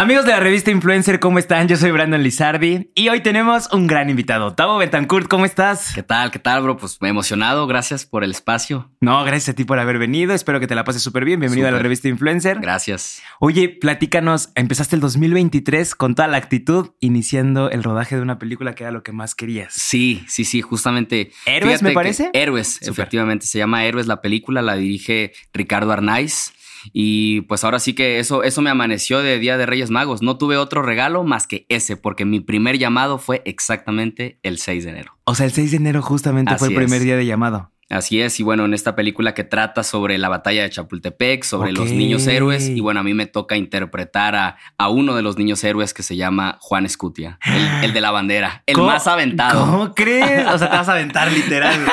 Amigos de la revista Influencer, ¿cómo están? Yo soy Brandon Lizardi y hoy tenemos un gran invitado. Tavo Betancourt, ¿cómo estás? ¿Qué tal? ¿Qué tal, bro? Pues me he emocionado. Gracias por el espacio. No, gracias a ti por haber venido. Espero que te la pases súper bien. Bienvenido a la revista Influencer. Gracias. Oye, platícanos. Empezaste el 2023 con toda la actitud, iniciando el rodaje de una película que era lo que más querías. Sí, sí, sí, justamente. ¿Héroes, me parece? Héroes, efectivamente. Se llama Héroes la película. La dirige Ricardo Arnaiz. Y pues ahora sí que eso, eso me amaneció de Día de Reyes Magos. No tuve otro regalo más que ese, porque mi primer llamado fue exactamente el 6 de enero. O sea, el 6 de enero justamente fue el primer día de llamado. Así es, y bueno, en esta película que trata sobre la batalla de Chapultepec, sobre los niños héroes, y bueno, a mí me toca interpretar a, uno de los niños héroes que se llama Juan Escutia, el, de la bandera, el más aventado. ¿Cómo crees? O sea, te vas a aventar literal.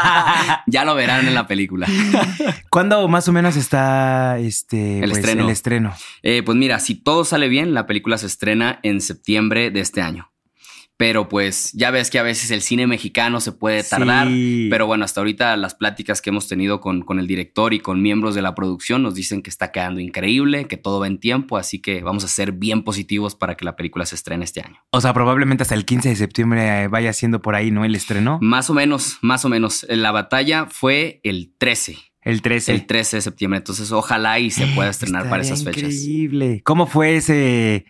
ya lo verán en la película. ¿Cuándo más o menos está este, el pues, estreno? El estreno? Eh, pues mira, si todo sale bien, la película se estrena en septiembre de este año. Pero pues ya ves que a veces el cine mexicano se puede tardar. Pero bueno, hasta ahorita las pláticas que hemos tenido con, con, el director y con miembros de la producción nos dicen que está quedando increíble, que todo va en tiempo, así que vamos a ser bien positivos para que la película se estrene este año. O sea, probablemente hasta el 15 de septiembre eh, vaya siendo por ahí, ¿no? El estreno. Más o menos, más o menos. La batalla fue el 13. El 13. El 13 de septiembre. Entonces, ojalá y se pueda estrenar para esas fechas. Increíble. ¿Cómo fue ese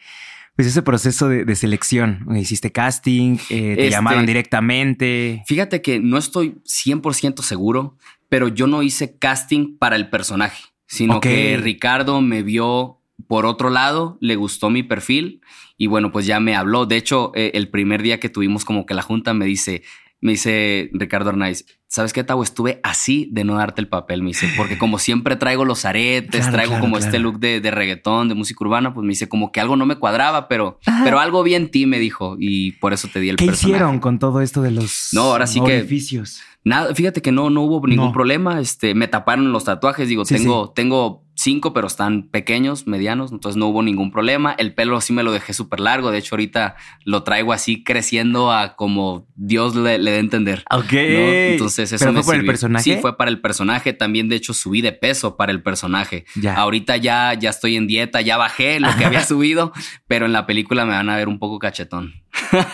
pues ese proceso de, selección. Hiciste casting, eh, te este, llamaron directamente. Fíjate que no estoy 100% seguro, pero yo no hice casting para el personaje, sino que Ricardo me vio por otro lado, le gustó mi perfil y bueno, pues ya me habló. De hecho, eh, el primer día que tuvimos como que la junta me dice, me dice Ricardo Arnaiz, ¿sabes qué, Tavo? Estuve así de no darte el papel, me dice, porque como siempre traigo los aretes, traigo como este look de, de, reggaetón, de música urbana, pues me dice como que algo no me cuadraba, pero, pero algo vi en ti, me dijo, y por eso te di el ¿Qué hicieron con todo esto de los no, ahora sí orificios? Nada, fíjate que no, no hubo ningún problema. Este, me taparon los tatuajes. Digo, tengo, tengo cinco, pero están pequeños, medianos, entonces no hubo ningún problema. El pelo sí me lo dejé súper largo. De hecho, ahorita lo traigo así creciendo a como Dios le, dé a entender. Ok. Entonces, eso ¿Pero fue para el personaje. Sí, fue para el personaje. También, de hecho, subí de peso para el personaje. Ya. Ahorita ya, ya estoy en dieta, ya bajé lo que había subido, pero en la película me van a ver un poco cachetón.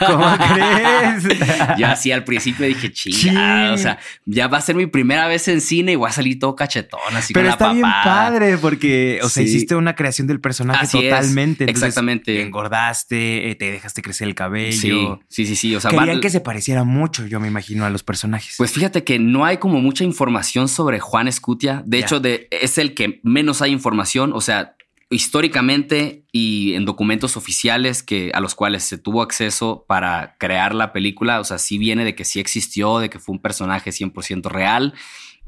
¿Cómo crees? Yo así al principio dije, chinga, o sea, ya va a ser mi primera vez en cine y voy a salir todo cachetón, así Pero con está la bien padre porque, o sea, hiciste una creación del personaje totalmente. exactamente. engordaste, eh, te dejaste crecer el cabello. Sí, sí, sí. O sea, Querían que se pareciera mucho, yo me imagino, a los personajes. Pues fíjate que no hay como mucha información sobre Juan Escutia. De hecho, de, es el que menos hay información. O sea, históricamente y en documentos oficiales que a los cuales se tuvo acceso para crear la película, o sea, sí viene de que sí existió, de que fue un personaje 100% real,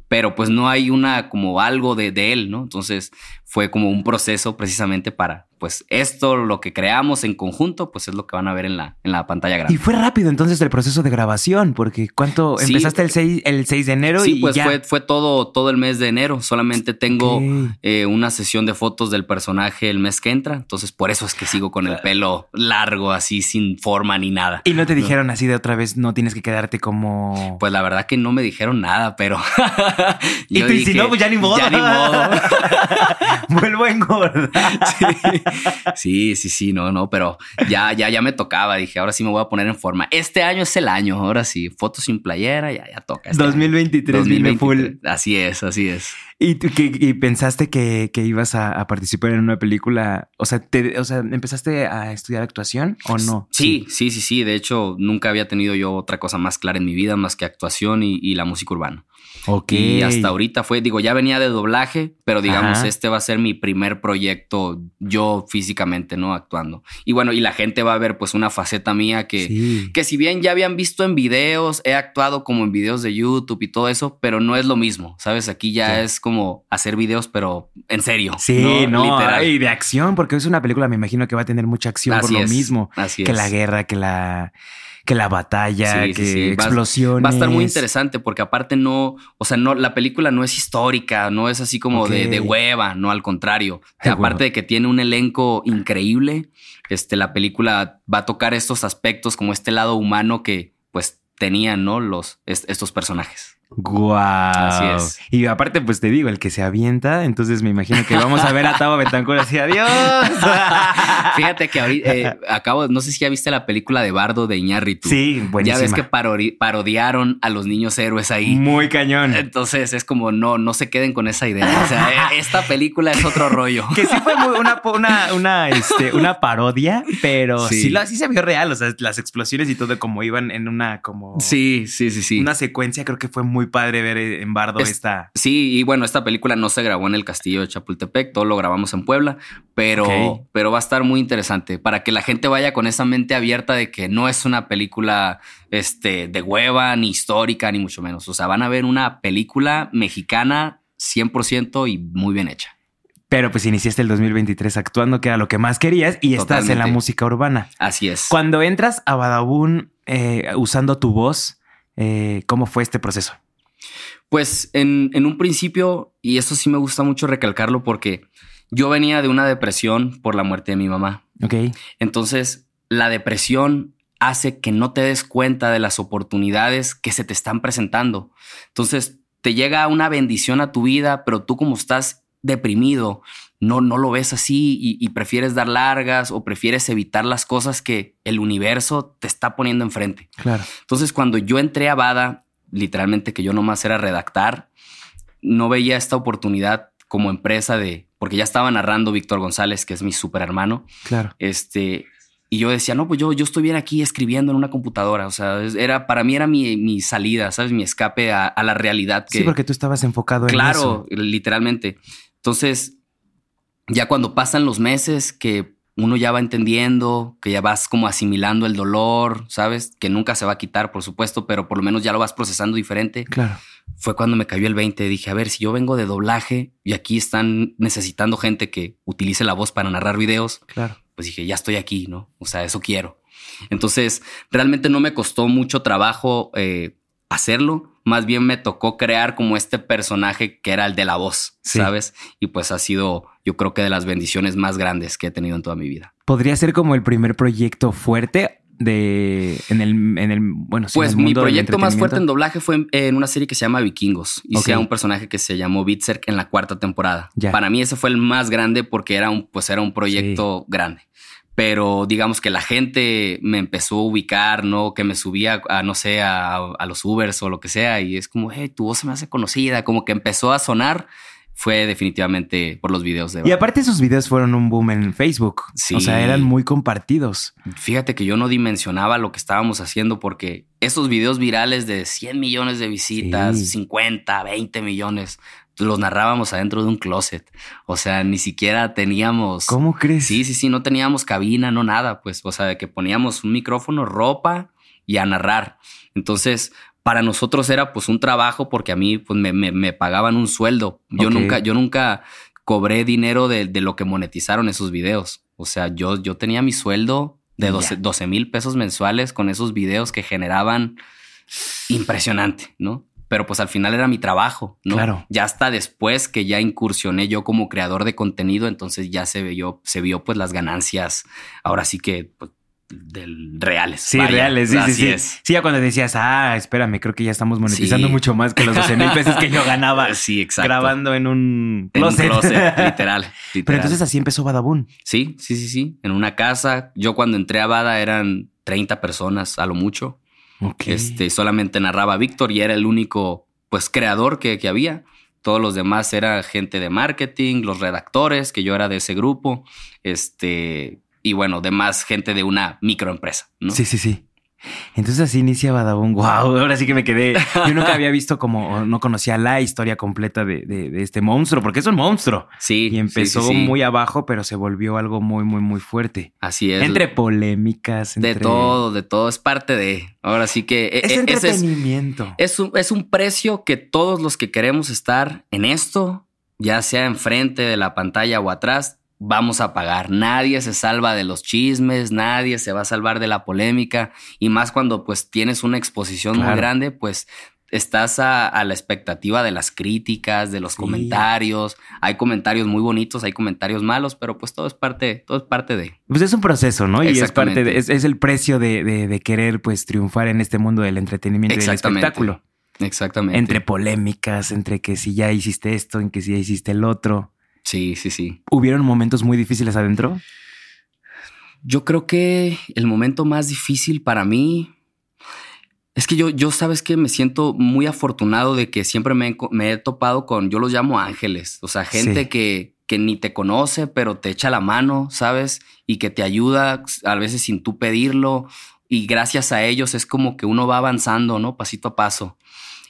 pero pues no hay una como algo de, de él, ¿no? Entonces fue como un proceso precisamente para, pues esto, lo que creamos en conjunto, pues es lo que van a ver en la, en la pantalla grande. Y fue rápido entonces el proceso de grabación, porque ¿cuánto? Empezaste el 6, el 6 de enero sí, y pues ya. Fue, fue todo, todo el mes de enero. Solamente tengo eh, una sesión de fotos del personaje el mes que entra. Entonces por eso es que sigo con el pelo largo, así sin forma ni nada. Y no te dijeron así de otra vez, no tienes que quedarte como... Pues la verdad que no me dijeron nada, pero... y tú, si no, pues ya ni modo. Ya ni modo. Vuelvo a engordar. Sí. sí, sí, no, no, pero ya, ya, ya me tocaba. Dije, ahora sí me voy a poner en forma. Este año es el año, ahora sí. Fotos sin playera, ya, ya toca. Este 2023, 2023. full. Así es, así es. ¿Y, tú, que, pensaste que, que ibas a, participar en una película? O sea, te, o sea, ¿empezaste a estudiar actuación o no? Sí, sí, sí, sí. De hecho, nunca había tenido yo otra cosa más clara en mi vida más que actuación y, y la música urbana. Ok. Y hasta ahorita fue, digo, ya venía de doblaje, pero digamos, este va a ser mi primer proyecto yo físicamente, ¿no? Actuando. Y bueno, y la gente va a ver pues una faceta mía que, que si bien ya habían visto en videos, he actuado como en videos de YouTube y todo eso, pero no es lo mismo, ¿sabes? Aquí ya es como hacer videos, pero en serio. Sí, no, Literal. y de acción, porque es una película, me imagino que va a tener mucha acción por lo mismo. Así que la guerra, que la que la batalla, que explosiones. Va, a estar muy interesante porque aparte no, o sea, no, la película no es histórica, no es así como de, de, hueva, no al contrario. aparte de que tiene un elenco increíble, este, la película va a tocar estos aspectos como este lado humano que pues tenían, ¿no? Los, estos personajes. Guau. Así es. Y aparte, pues te digo, el que se avienta, entonces me imagino que vamos a ver a Tavo Betancourt así, adiós. Fíjate que ahorita eh, acabo, no sé si ya viste la película de Bardo de Iñárritu. Sí, buenísima. Ya ves que parodiaron a los niños héroes ahí. Muy cañón. Entonces es como no, no se queden con esa idea. O sea, e, esta película es otro rollo. Que sí fue una, una, una, este, una parodia, pero sí. sí, se vio real. O sea, las explosiones y todo como iban en una como. Sí, sí, sí, sí. Una secuencia. Creo que fue muy padre ver en Bardo esta. Sí, y bueno, esta película no se grabó en el castillo de Chapultepec, todo lo grabamos en Puebla, pero, pero va a estar muy interesante para que la gente vaya con esa mente abierta de que no es una película este, de hueva, ni histórica, ni mucho menos. O sea, van a ver una película mexicana 100% y muy bien hecha. Pero pues iniciaste el 2023 actuando, que era lo que más querías, y estás en la música urbana. Así es. Cuando entras a Badabun eh, usando tu voz, eh, ¿cómo fue este proceso? Pues en, en, un principio, y eso sí me gusta mucho recalcarlo porque yo venía de una depresión por la muerte de mi mamá. Ok. Entonces, la depresión hace que no te des cuenta de las oportunidades que se te están presentando. Entonces, te llega una bendición a tu vida, pero tú como estás deprimido, no, no lo ves así y, y, prefieres dar largas o prefieres evitar las cosas que el universo te está poniendo enfrente. Claro. Entonces, cuando yo entré a Bada, literalmente que yo nomás era redactar, no veía esta oportunidad como empresa de, porque ya estaba narrando Víctor González, que es mi super hermano. Claro. Este, y yo decía, no, pues yo, yo estoy bien aquí escribiendo en una computadora. O sea, era, para mí era mi, mi salida, ¿sabes? Mi escape a, a, la realidad. Que, sí, porque tú estabas enfocado claro, en eso. Claro, literalmente. Entonces, ya cuando pasan los meses que uno ya va entendiendo, que ya vas como asimilando el dolor, ¿sabes? Que nunca se va a quitar, por supuesto, pero por lo menos ya lo vas procesando diferente. Claro. Fue cuando me cayó el 20. Dije, a ver, si yo vengo de doblaje y aquí están necesitando gente que utilice la voz para narrar videos, claro. pues dije, ya estoy aquí, ¿no? O sea, eso quiero. Entonces, realmente no me costó mucho trabajo eh, hacerlo. Más bien me tocó crear como este personaje que era el de la voz, Sí. ¿sabes? Y pues ha sido, yo creo que de las bendiciones más grandes que he tenido en toda mi vida. Podría ser como el primer proyecto fuerte de en el en el bueno sí, en Pues el mi mundo proyecto más fuerte en doblaje fue en, en una serie que se llama Vikingos. Hice Ok. a un personaje que se llamó Bitzerk en la cuarta temporada. Ya. Para mí ese fue el más grande porque era un, pues era un proyecto grande. Pero digamos que la gente me empezó a ubicar, ¿no? Que me subía a, no sé, a, a los Ubers o lo que sea. Y es como, hey, tu voz se me hace conocida. Como que empezó a sonar. Fue definitivamente por los videos de Y aparte esos videos fueron un boom en Facebook. Sí. O sea, eran muy compartidos. Fíjate que yo no dimensionaba lo que estábamos haciendo porque esos videos virales de 100 millones de visitas, Sí. 50, 20 millones, los narrábamos adentro de un closet. O sea, ni siquiera teníamos... ¿Cómo crees? Sí, sí, sí, no teníamos cabina, no nada, pues, o sea, de que poníamos un micrófono, ropa y a narrar. Entonces, para nosotros era pues un trabajo porque a mí pues me, me- me pagaban un sueldo. Yo nunca, yo nunca cobré dinero de, de lo que monetizaron esos videos. O sea, yo, yo tenía mi sueldo de Ya. 12 mil pesos mensuales con esos videos que generaban impresionante, ¿no? Pero pues al final era mi trabajo, ¿no? Claro. Ya hasta después que ya incursioné yo como creador de contenido, entonces ya se vio, se vio pues las ganancias, ahora sí que pues, del reales. Sí, vaya. reales, sí, sí, Así sí. es. Sí, ya cuando decías, ah, espérame, creo que ya estamos monetizando Sí. mucho más que los 12 mil pesos que yo ganaba Sí, exacto. grabando en un En un closet. closet, literal, literal. Pero entonces así empezó Badabun. Sí, sí, sí, sí. En una casa. Yo cuando entré a Bada eran 30 personas a lo mucho. Este, solamente narraba Víctor y era el único, pues, creador que, que había. Todos los demás era gente de marketing, los redactores, que yo era de ese grupo. Este, y bueno, demás gente de una microempresa, ¿no? Sí, sí, sí. Entonces así inicia Badabun. Wow, ahora sí que me quedé. Yo nunca había visto como, no conocía la historia completa de, de- de este monstruo, porque es un monstruo. Sí. Y empezó sí, sí, sí. muy abajo, pero se volvió algo muy, muy, muy fuerte. Así es. Entre polémicas, de entre... todo, de todo. Es parte de. Ahora sí que. e- Es e- es, entretenimiento. es un, es un precio que todos los que queremos estar en esto, ya sea enfrente de la pantalla o atrás, vamos a pagar. Nadie se salva de los chismes, nadie se va a salvar de la polémica y más cuando pues tienes una exposición Claro. muy grande, pues estás a, a la expectativa de las críticas, de los Sí. comentarios. Hay comentarios muy bonitos, hay comentarios malos, pero pues todo es parte, todo es parte de. Pues es un proceso, ¿no? Y es parte de, es, es el precio de, de- de querer pues triunfar en este mundo del entretenimiento y del espectáculo. Exactamente. Entre polémicas, entre que si ya hiciste esto, en que si ya hiciste el otro. Sí, sí, sí. ¿Hubieron momentos muy difíciles adentro? Yo creo que el momento más difícil para mí es que yo, yo sabes que me siento muy afortunado de que siempre me, he topado con, yo los llamo ángeles, o sea, gente que, que ni te conoce, pero te echa la mano, ¿sabes? Y que te ayuda a veces sin tú pedirlo. Y gracias a ellos es como que uno va avanzando, ¿no? Pasito a paso.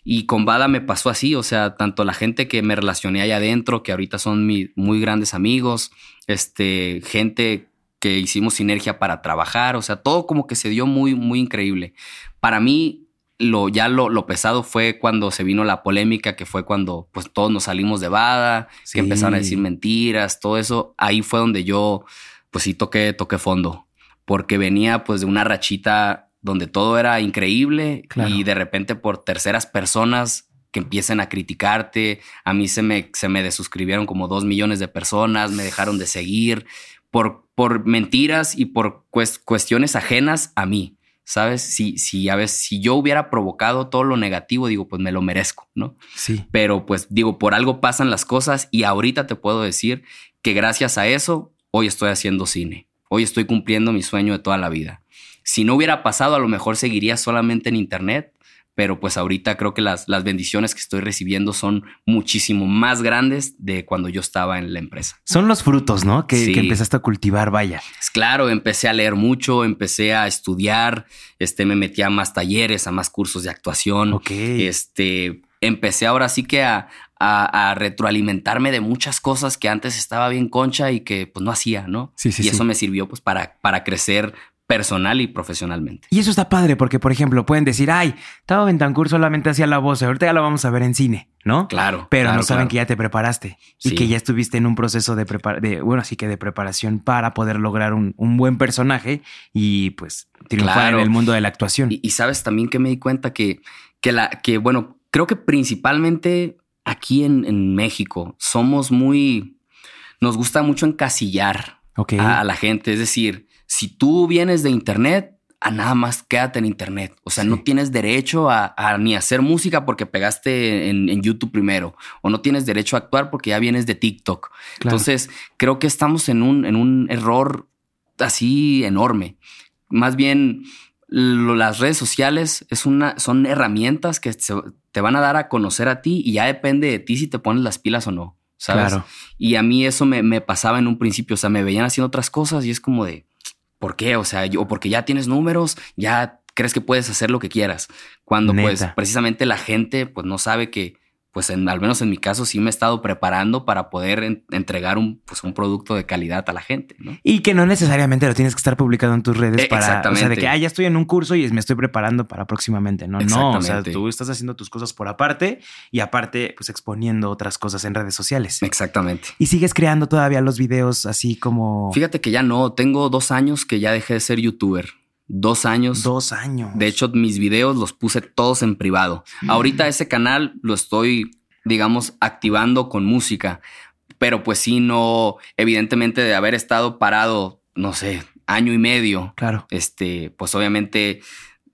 Y con Bada me pasó así, o sea, tanto la gente que me relacioné allá adentro, que ahorita son mis muy grandes amigos, este, gente que hicimos sinergia para trabajar, o sea, todo como que se dio muy, muy increíble. Para mí, lo, ya lo, lo, pesado fue cuando se vino la polémica, que fue cuando pues todos nos salimos de Bada, que empezaron a decir mentiras, todo eso. Ahí fue donde yo, pues sí toqué, toqué fondo, porque venía pues de una rachita donde todo era increíble y de repente por terceras personas que empiecen a criticarte, a mí se me, se me desuscribieron como dos millones de personas, me dejaron de seguir por, por mentiras y por cuestiones ajenas a mí. ¿Sabes? Si, si, a veces, si yo hubiera provocado todo lo negativo, digo, pues me lo merezco, ¿no? Sí. Pero pues digo, por algo pasan las cosas y ahorita te puedo decir que gracias a eso, hoy estoy haciendo cine. Hoy estoy cumpliendo mi sueño de toda la vida. Si no hubiera pasado, a lo mejor seguiría solamente en Internet, pero pues ahorita creo que las, las bendiciones que estoy recibiendo son muchísimo más grandes de cuando yo estaba en la empresa. Son los frutos, ¿no? Que, empezaste a cultivar, vaya. Es claro, empecé a leer mucho, empecé a estudiar, este, me metí a más talleres, a más cursos de actuación. Ok. Este, empecé ahora sí que a, a, retroalimentarme de muchas cosas que antes estaba bien concha y que pues no hacía, ¿no? Sí, sí, y eso me sirvió pues para, para crecer personal y profesionalmente. Y eso está padre porque, por ejemplo, pueden decir, ay, estaba Bentancur solamente hacía la voz, ahorita ya la vamos a ver en cine, ¿no? Claro. Pero no saben que ya te preparaste y que ya estuviste en un proceso de, de bueno, así que de preparación para poder lograr un, buen personaje y pues triunfar en el mundo de la actuación. Y, sabes también que me di cuenta que, que la, que bueno, creo que principalmente aquí en, en México somos muy, nos gusta mucho encasillar a la gente, es decir, si tú vienes de Internet, a nada más quédate en Internet. O sea, no tienes derecho a, ni hacer música porque pegaste en, YouTube primero, o no tienes derecho a actuar porque ya vienes de TikTok. Entonces, creo que estamos en un, en un error así enorme. Más bien, las redes sociales es una, son herramientas que te van a dar a conocer a ti y ya depende de ti si te pones las pilas o no. ¿sabes? Y a mí eso me, me pasaba en un principio. O sea, me veían haciendo otras cosas y es como de ¿Por qué? O sea, yo, porque ya tienes números, ya crees que puedes hacer lo que quieras. Cuando pues precisamente la gente pues no sabe que pues en, al menos en mi caso sí me he estado preparando para poder entregar un, pues, un producto de calidad a la gente. Y que no necesariamente lo tienes que estar publicando en tus redes para, Exactamente. o sea, de que, ah, ya estoy en un curso y me estoy preparando para próximamente. No, no, o sea, tú estás haciendo tus cosas por aparte y aparte, pues exponiendo otras cosas en redes sociales. Exactamente. Y sigues creando todavía los videos así como... Fíjate que ya no, tengo dos años que ya dejé de ser youtuber. Dos años. Dos años. De hecho, mis videos los puse todos en privado. Mm. Ahorita ese canal lo estoy, digamos, activando con música. Pero pues sí, no, evidentemente de haber estado parado, no sé, año y medio. Claro. Este, pues obviamente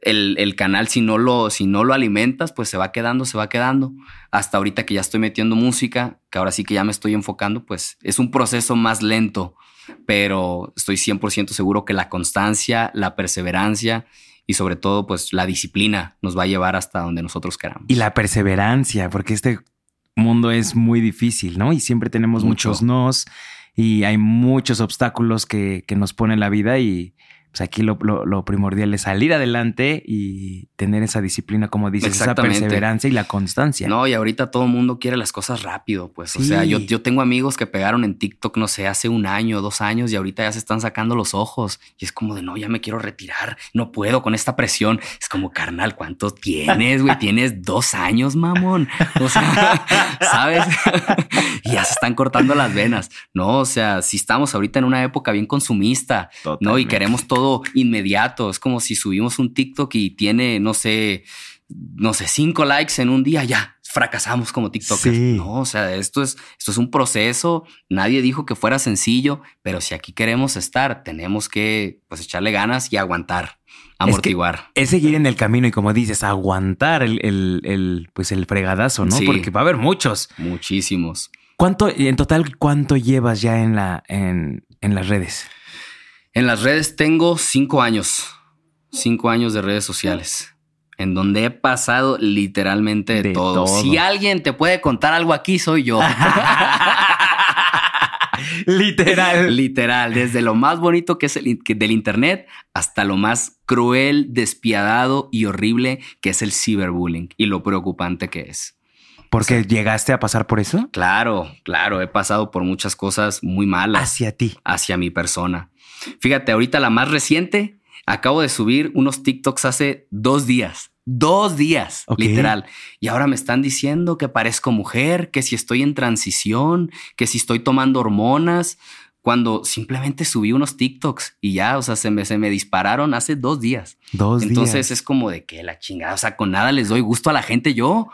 el, el, canal, si no, lo, si no lo alimentas, pues se va quedando, se va quedando. Hasta ahorita que ya estoy metiendo música, que ahora sí que ya me estoy enfocando, pues es un proceso más lento pero estoy 100% seguro que la constancia, la perseverancia y sobre todo pues la disciplina nos va a llevar hasta donde nosotros queramos. Y la perseverancia, porque este mundo es muy difícil, ¿no? Y siempre tenemos muchos nos y hay muchos obstáculos que, que nos pone la vida y pues aquí lo, primordial es salir adelante y tener esa disciplina, como dices, esa perseverancia y la constancia. No, y ahorita todo el mundo quiere las cosas rápido, pues. O sea, yo, yo tengo amigos que pegaron en TikTok, no sé, hace un año, dos años, y ahorita ya se están sacando los ojos. Y es como de, no, ya me quiero retirar, no puedo con esta presión. Es como, carnal, ¿cuánto tienes, güey? tienes dos años, mamón. O sea, ¿sabes? y ya se están cortando las venas. No, o sea, si estamos ahorita en una época bien consumista, ¿no? Y queremos todo inmediato. Es como si subimos un TikTok y tiene, no sé, no sé, cinco likes en un día, ya fracasamos como TikTokers. No, o sea, esto es, esto es un proceso. Nadie dijo que fuera sencillo, pero si aquí queremos estar, tenemos que pues echarle ganas y aguantar, amortiguar. Es, seguir en el camino y como dices, aguantar el, el, pues el fregadazo, ¿no? Porque va a haber muchos. Muchísimos. ¿Cuánto, en total, cuánto llevas ya en la, en, en las redes? En las redes tengo cinco años. Cinco años de redes sociales. En donde he pasado literalmente de, todo. Si alguien te puede contar algo aquí, soy yo. Literal. Literal. Desde lo más bonito que es el del Internet hasta lo más cruel, despiadado y horrible que es el ciberbullying y lo preocupante que es. ¿Porque llegaste a pasar por eso? Claro, claro. He pasado por muchas cosas muy malas. Hacia ti. Hacia mi persona. Fíjate, ahorita la más reciente, acabo de subir unos TikToks hace dos días. Dos días, literal. Y ahora me están diciendo que parezco mujer, que si estoy en transición, que si estoy tomando hormonas, cuando simplemente subí unos TikToks y ya, o sea, se me, se me dispararon hace dos días. Dos Entonces es como de que la chingada, o sea, con nada les doy gusto a la gente yo.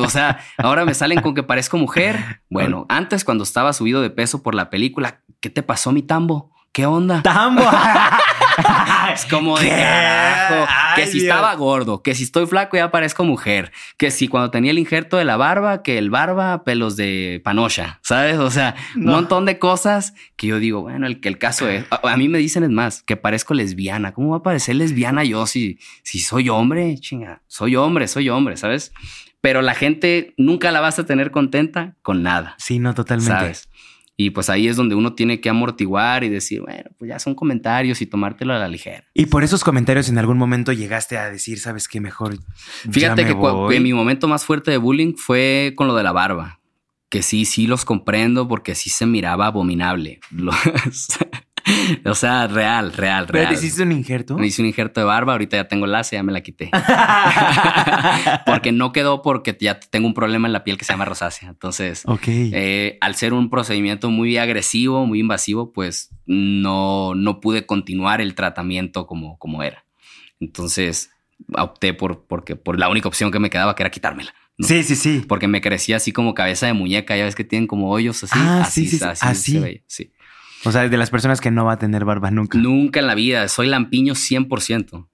o sea, ahora me salen con que parezco mujer. Bueno, antes cuando estaba subido de peso por la película, ¿qué te pasó mi tambo? ¿Qué onda? Tambo. es como de carajo. que si estaba gordo, que si estoy flaco ya parezco mujer, que si cuando tenía el injerto de la barba, que el barba, pelos de panocha, ¿sabes? O sea, un montón de cosas que yo digo, bueno, el que el caso es, a, mí me dicen es más, que parezco lesbiana. ¿Cómo va a parecer lesbiana yo si, si soy hombre? Chinga, soy hombre, soy hombre, ¿sabes? Pero la gente nunca la vas a tener contenta con nada. Sí, no, totalmente. ¿sabes? Y pues ahí es donde uno tiene que amortiguar y decir, bueno, pues ya son comentarios y tomártelo a la ligera. Y por esos comentarios en algún momento llegaste a decir, ¿sabes qué mejor? Fíjate que, mi momento más fuerte de bullying fue con lo de la barba. Que sí, sí los comprendo porque sí se miraba abominable. o sea, real, real, real. ¿Pero te hiciste un injerto? Me hice un injerto de barba, ahorita ya tengo láser, ya me la quité. porque no quedó porque ya tengo un problema en la piel que se llama rosácea. Entonces, eh, al ser un procedimiento muy agresivo, muy invasivo, pues no, no pude continuar el tratamiento como, como era. Entonces, opté por, porque, por la única opción que me quedaba, que era quitármela. Sí, sí, sí. Porque me crecía así como cabeza de muñeca, ya ves que tienen como hoyos así. Ah, así, sí, sí, así, sí. O sea, de las personas que no va a tener barba nunca. Nunca en la vida. Soy lampiño 100%.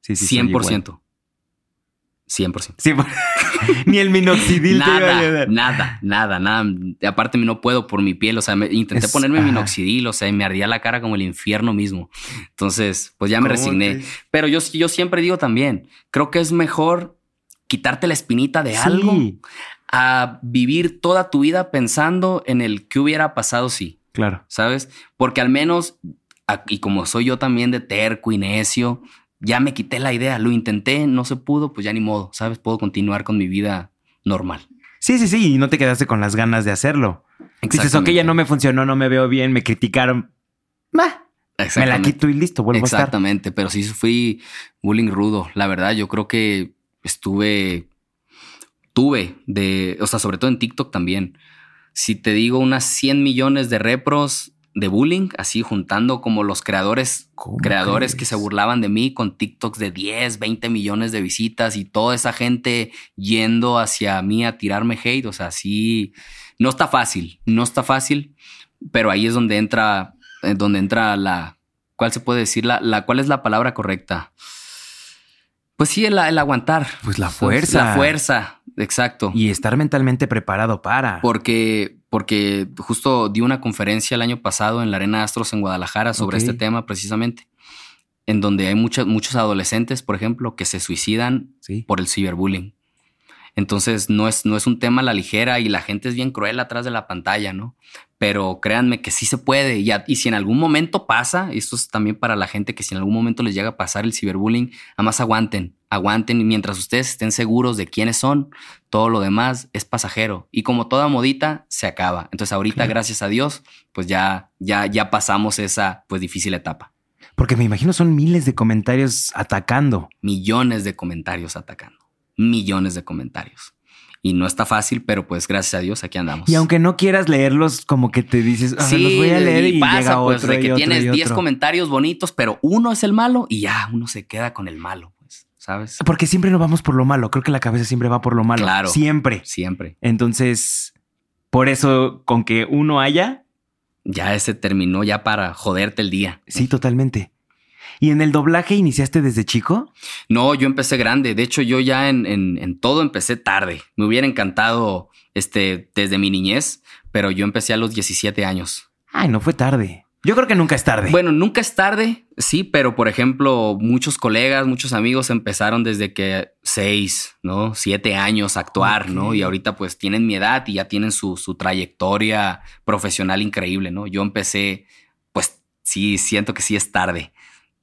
Sí, sí, 100%. 100%. Sí, ni el minoxidil nada, te iba a ayudar. Nada, nada, nada. Aparte no puedo por mi piel, o sea, intenté ponerme minoxidil, o sea, y me ardía la cara como el infierno mismo. Entonces, pues ya me resigné. Pero yo, yo siempre digo también, creo que es mejor quitarte la espinita de algo a vivir toda tu vida pensando en el que hubiera pasado si. Claro. ¿Sabes? Porque al menos, y como soy yo también de terco y necio, ya me quité la idea, lo intenté, no se pudo, pues ya ni modo, ¿sabes? Puedo continuar con mi vida normal. Sí, sí, sí, y no te quedaste con las ganas de hacerlo. Dices, ok, ya no me funcionó, no me veo bien, me criticaron. Bah, me la quito y listo, vuelvo a estar. Exactamente, pero sí fui bullying rudo. La verdad, yo creo que estuve, tuve de, o sea, sobre todo en TikTok también si te digo unas 100 millones de repros de bullying, así juntando como los creadores, creadores que se burlaban de mí con TikToks de 10, 20 millones de visitas y toda esa gente yendo hacia mí a tirarme hate. O sea, sí, no está fácil, no está fácil, pero ahí es donde entra, eh, donde entra la, ¿cuál se puede decir? La, la, ¿cuál es la palabra correcta? Pues sí, el, aguantar. Pues la fuerza. La fuerza, exacto. Y estar mentalmente preparado para. Porque, porque justo di una conferencia el año pasado en la Arena Astros en Guadalajara sobre este tema precisamente, en donde hay muchos, muchos adolescentes, por ejemplo, que se suicidan por el ciberbullying. Entonces no es, no es un tema a la ligera y la gente es bien cruel atrás de la pantalla, ¿no? Pero créanme que sí se puede. Y, y si en algún momento pasa, esto es también para la gente que si en algún momento les llega a pasar el ciberbullying, además aguanten, aguanten y mientras ustedes estén seguros de quiénes son, todo lo demás es pasajero. Y como toda modita, se acaba. Entonces ahorita, gracias a Dios, pues ya, ya, ya pasamos esa pues difícil etapa. Porque me imagino son miles de comentarios atacando. Millones de comentarios atacando millones de comentarios. Y no está fácil, pero pues gracias a Dios aquí andamos. Y aunque no quieras leerlos, como que te dices, ah, sí, los voy a leer y, pasa, llega pues, de que tienes 10 comentarios bonitos, pero uno es el malo y ya uno se queda con el malo, pues, ¿sabes? Porque siempre nos vamos por lo malo. Creo que la cabeza siempre va por lo malo. Claro. Siempre. Siempre. Entonces, por eso, con que uno haya. Ya ese terminó ya para joderte el día. Sí, totalmente. ¿Y en el doblaje iniciaste desde chico? No, yo empecé grande. De hecho, yo ya en, en, todo empecé tarde. Me hubiera encantado este, desde mi niñez, pero yo empecé a los 17 años. Ay, no fue tarde. Yo creo que nunca es tarde. Bueno, nunca es tarde, sí, pero por ejemplo, muchos colegas, muchos amigos empezaron desde que seis, ¿no? Siete años a actuar, ¿no? Y ahorita pues tienen mi edad y ya tienen su, su trayectoria profesional increíble, ¿no? Yo empecé, pues sí, siento que sí es tarde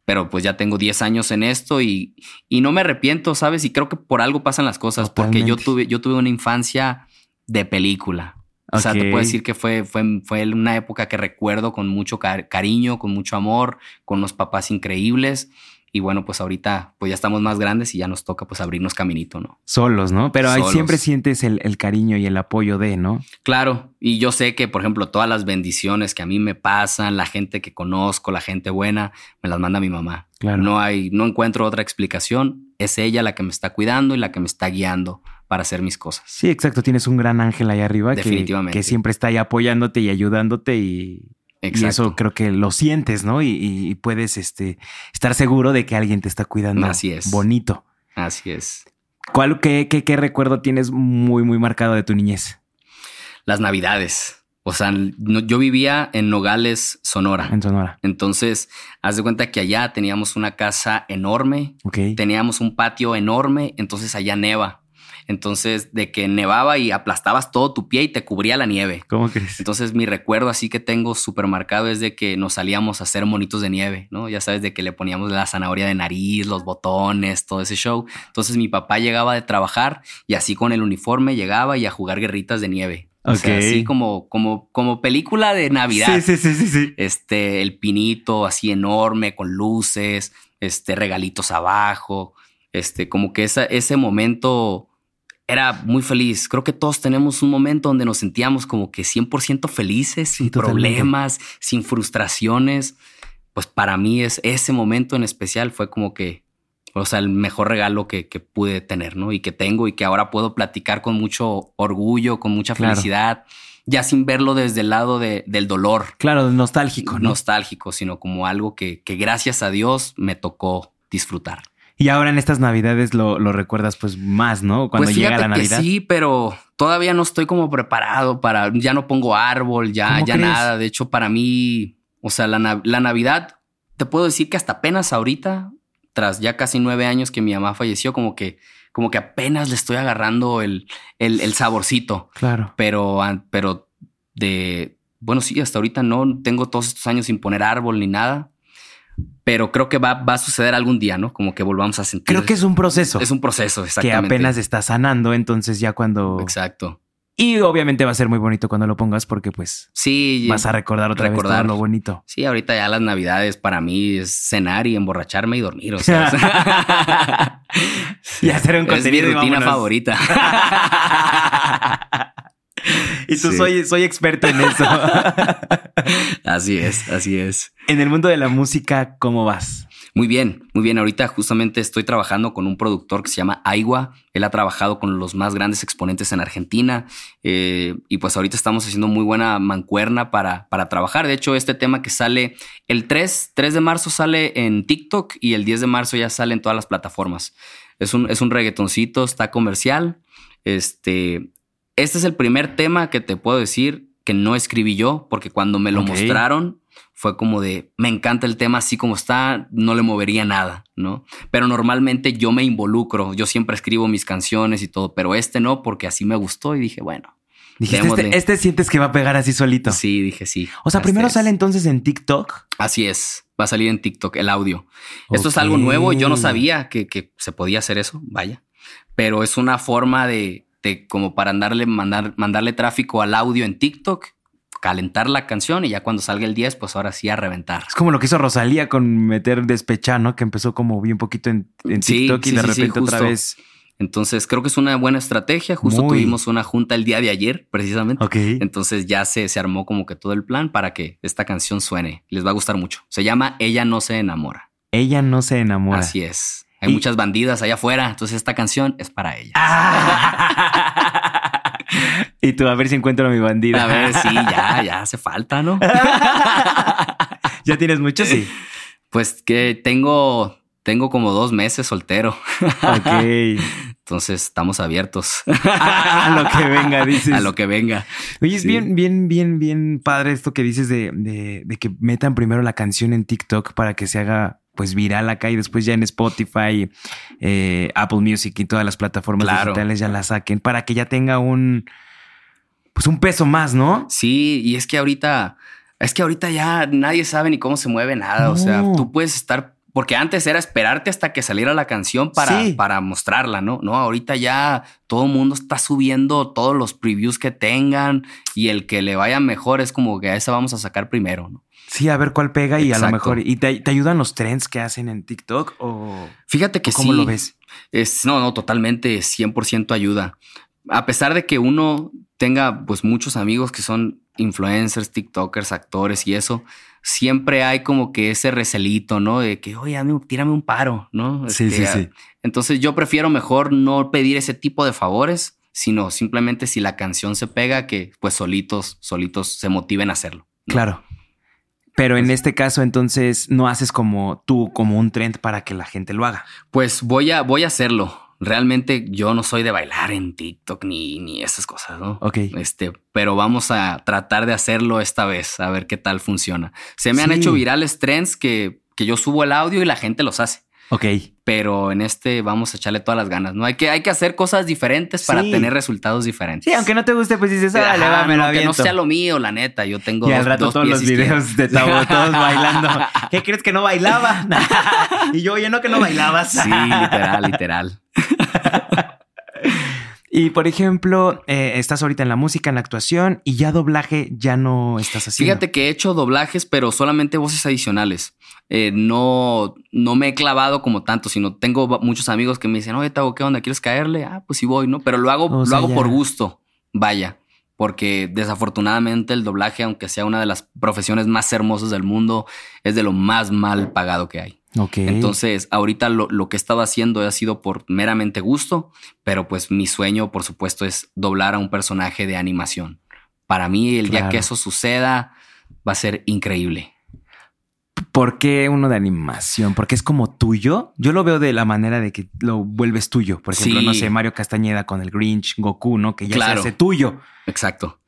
pero pues ya tengo 10 años en esto y, y, no me arrepiento, ¿sabes? Y creo que por algo pasan las cosas, porque yo tuve, yo tuve una infancia de película. O sea, te puedo decir que fue, fue, fue una época que recuerdo con mucho cariño, con mucho amor, con unos papás increíbles. Y bueno, pues ahorita pues ya estamos más grandes y ya nos toca pues abrirnos caminito, ¿no? Solos, ¿no? Pero ahí siempre sientes el, el, cariño y el apoyo de, ¿no? Claro, y yo sé que, por ejemplo, todas las bendiciones que a mí me pasan, la gente que conozco, la gente buena, me las manda mi mamá. Claro. No hay, no encuentro otra explicación. Es ella la que me está cuidando y la que me está guiando para hacer mis cosas. Sí, exacto. Tienes un gran ángel ahí arriba Definitivamente. Que, que siempre está ahí apoyándote y ayudándote y y eso creo que lo sientes, ¿no? Y, puedes este, estar seguro de que alguien te está cuidando. Así es. Bonito. Así es. ¿Cuál, qué, qué, recuerdo tienes muy, muy marcado de tu niñez? Las navidades. O sea, yo vivía en Nogales, Sonora. En Sonora. Entonces, haz de cuenta que allá teníamos una casa enorme. Teníamos un patio enorme. Entonces allá neva. Entonces, de que nevaba y aplastabas todo tu pie y te cubría la nieve. ¿Cómo crees? Entonces, mi recuerdo así que tengo súper marcado es de que nos salíamos a hacer monitos de nieve, ¿no? Ya sabes, de que le poníamos la zanahoria de nariz, los botones, todo ese show. Entonces, mi papá llegaba de trabajar y así con el uniforme llegaba y a jugar guerritas de nieve. O sea, así como, como, como película de Navidad. Sí, sí, sí, sí, Este, el pinito así enorme con luces, este, regalitos abajo. Este, como que esa, ese momento era muy feliz. Creo que todos tenemos un momento donde nos sentíamos como que 100% felices, sin problemas, sin frustraciones. Pues para mí es ese momento en especial fue como que, o sea, el mejor regalo que, pude tener, ¿no? Y que tengo y que ahora puedo platicar con mucho orgullo, con mucha felicidad. Ya sin verlo desde el lado del dolor. Claro, nostálgico, ¿no? Nostálgico, sino como algo que, que gracias a Dios me tocó disfrutar. Y ahora en estas navidades lo, recuerdas pues más, ¿no? Cuando pues llega la Navidad. sí, pero todavía no estoy como preparado para, ya no pongo árbol, ya, ya nada. De hecho, para mí, o sea, la, Navidad, te puedo decir que hasta apenas ahorita, tras ya casi nueve años que mi mamá falleció, como que, como que apenas le estoy agarrando el, el, saborcito. Claro. Pero, pero de, bueno, sí, hasta ahorita no tengo todos estos años sin poner árbol ni nada pero creo que va, va, a suceder algún día, ¿no? Como que volvamos a sentir. Creo que es un proceso. Es un proceso, exactamente. Que apenas está sanando, entonces ya cuando. Exacto. Y obviamente va a ser muy bonito cuando lo pongas porque pues sí, vas a recordar otra vez todo lo bonito. Sí, ahorita ya las navidades para mí es cenar y emborracharme y dormir, o sea. y hacer un Es mi rutina favorita. y tú soy, soy experto en eso. así es, así es. En el mundo de la música, ¿cómo vas? Muy bien, muy bien. Ahorita justamente estoy trabajando con un productor que se llama Aigua. Él ha trabajado con los más grandes exponentes en Argentina eh, y pues ahorita estamos haciendo muy buena mancuerna para, para trabajar. De hecho, este tema que sale el 3, 3 de marzo sale en TikTok y el 10 de marzo ya sale en todas las plataformas. Es un, es un reggaetoncito, está comercial. Este, este es el primer tema que te puedo decir que no escribí yo, porque cuando me lo mostraron fue como de, me encanta el tema así como está, no le movería nada, ¿no? Pero normalmente yo me involucro, yo siempre escribo mis canciones y todo, pero este no, porque así me gustó y dije, bueno. Dijiste, este, este, sientes que va a pegar así solito. Sí, dije sí. O sea, primero sale entonces en TikTok. Así es, va a salir en TikTok el audio. Esto es algo nuevo, yo no sabía que, que se podía hacer eso, vaya. Pero es una forma de, como para andarle, mandar, mandarle tráfico al audio en TikTok, calentar la canción y ya cuando salga el 10, pues ahora sí a reventar. Es como lo que hizo Rosalía con meter despechar, ¿no? Que empezó como bien poquito en, TikTok y de repente otra vez. Entonces creo que es una buena estrategia. Justo tuvimos una junta el día de ayer, precisamente. Ok. Entonces ya se, se armó como que todo el plan para que esta canción suene. Les va a gustar mucho. Se llama Ella no se enamora. Ella no se enamora. Así es. Hay muchas bandidas allá afuera, entonces esta canción es para ella. y tú a ver si encuentro a mi bandida. A ver, sí, ya, ya hace falta, ¿no? ¿Ya tienes mucho? Sí. Pues que tengo, tengo como dos meses soltero. Ok. Entonces estamos abiertos a, lo que venga, dices. A lo que venga. Oye, es bien, bien, bien, bien padre esto que dices de, de, que metan primero la canción en TikTok para que se haga pues viral acá y después ya en Spotify, eh, Apple Music y todas las plataformas digitales ya la saquen para que ya tenga un pues un peso más, ¿no? Sí, y es que ahorita es que ahorita ya nadie sabe ni cómo se mueve nada, o sea, tú puedes estar porque antes era esperarte hasta que saliera la canción para, para mostrarla, ¿no? No, ahorita ya todo el mundo está subiendo todos los previews que tengan y el que le vaya mejor es como que a esa vamos a sacar primero, ¿no? Sí, a ver cuál pega y a lo mejor. ¿Y te, ayudan los trends que hacen en TikTok o. Fíjate que ¿Cómo lo ves? Es, no, no, totalmente 100% ayuda. A pesar de que uno tenga pues muchos amigos que son influencers, TikTokers, actores y eso, siempre hay como que ese recelito, ¿no? De que, oye, tírame un paro, ¿no? Sí, sí, sí. Entonces yo prefiero mejor no pedir ese tipo de favores, sino simplemente si la canción se pega, que pues solitos, solitos se motiven a hacerlo. Claro. Pero en este caso, entonces, no haces como tú, como un trend para que la gente lo haga. Pues voy a, voy a hacerlo. Realmente yo no soy de bailar en TikTok ni, ni esas cosas, ¿no? Ok. Este, pero vamos a tratar de hacerlo esta vez, a ver qué tal funciona. Se me han hecho virales trends que, que yo subo el audio y la gente los hace. Ok. Pero en este vamos a echarle todas las ganas, ¿no? Hay que, hay que hacer cosas diferentes para tener resultados diferentes. Sí, aunque no te guste, pues dices, ah, va, me lo Que no sea lo mío, la neta. Yo tengo. Y al rato todos los videos de Tabo, todos bailando. ¿Qué crees que no bailaba? y yo, oye, no que no bailabas. sí, literal, literal. Y por ejemplo, eh, estás ahorita en la música, en la actuación y ya doblaje ya no estás haciendo. Fíjate que he hecho doblajes, pero solamente voces adicionales. Eh, no, no me he clavado como tanto, sino tengo muchos amigos que me dicen, oye, Tavo, ¿qué onda? ¿Quieres caerle? Ah, pues sí voy, ¿no? Pero lo hago, lo hago por gusto, vaya. Porque desafortunadamente el doblaje, aunque sea una de las profesiones más hermosas del mundo, es de lo más mal pagado que hay. Entonces, ahorita lo, lo, que he estado haciendo ha sido por meramente gusto, pero pues mi sueño, por supuesto, es doblar a un personaje de animación. Para mí, el día que eso suceda, va a ser increíble. ¿Por qué uno de animación? Porque es como tuyo. Yo lo veo de la manera de que lo vuelves tuyo. Por ejemplo, no sé, Mario Castañeda con el Grinch, Goku, ¿no? Que ya se hace tuyo. Exacto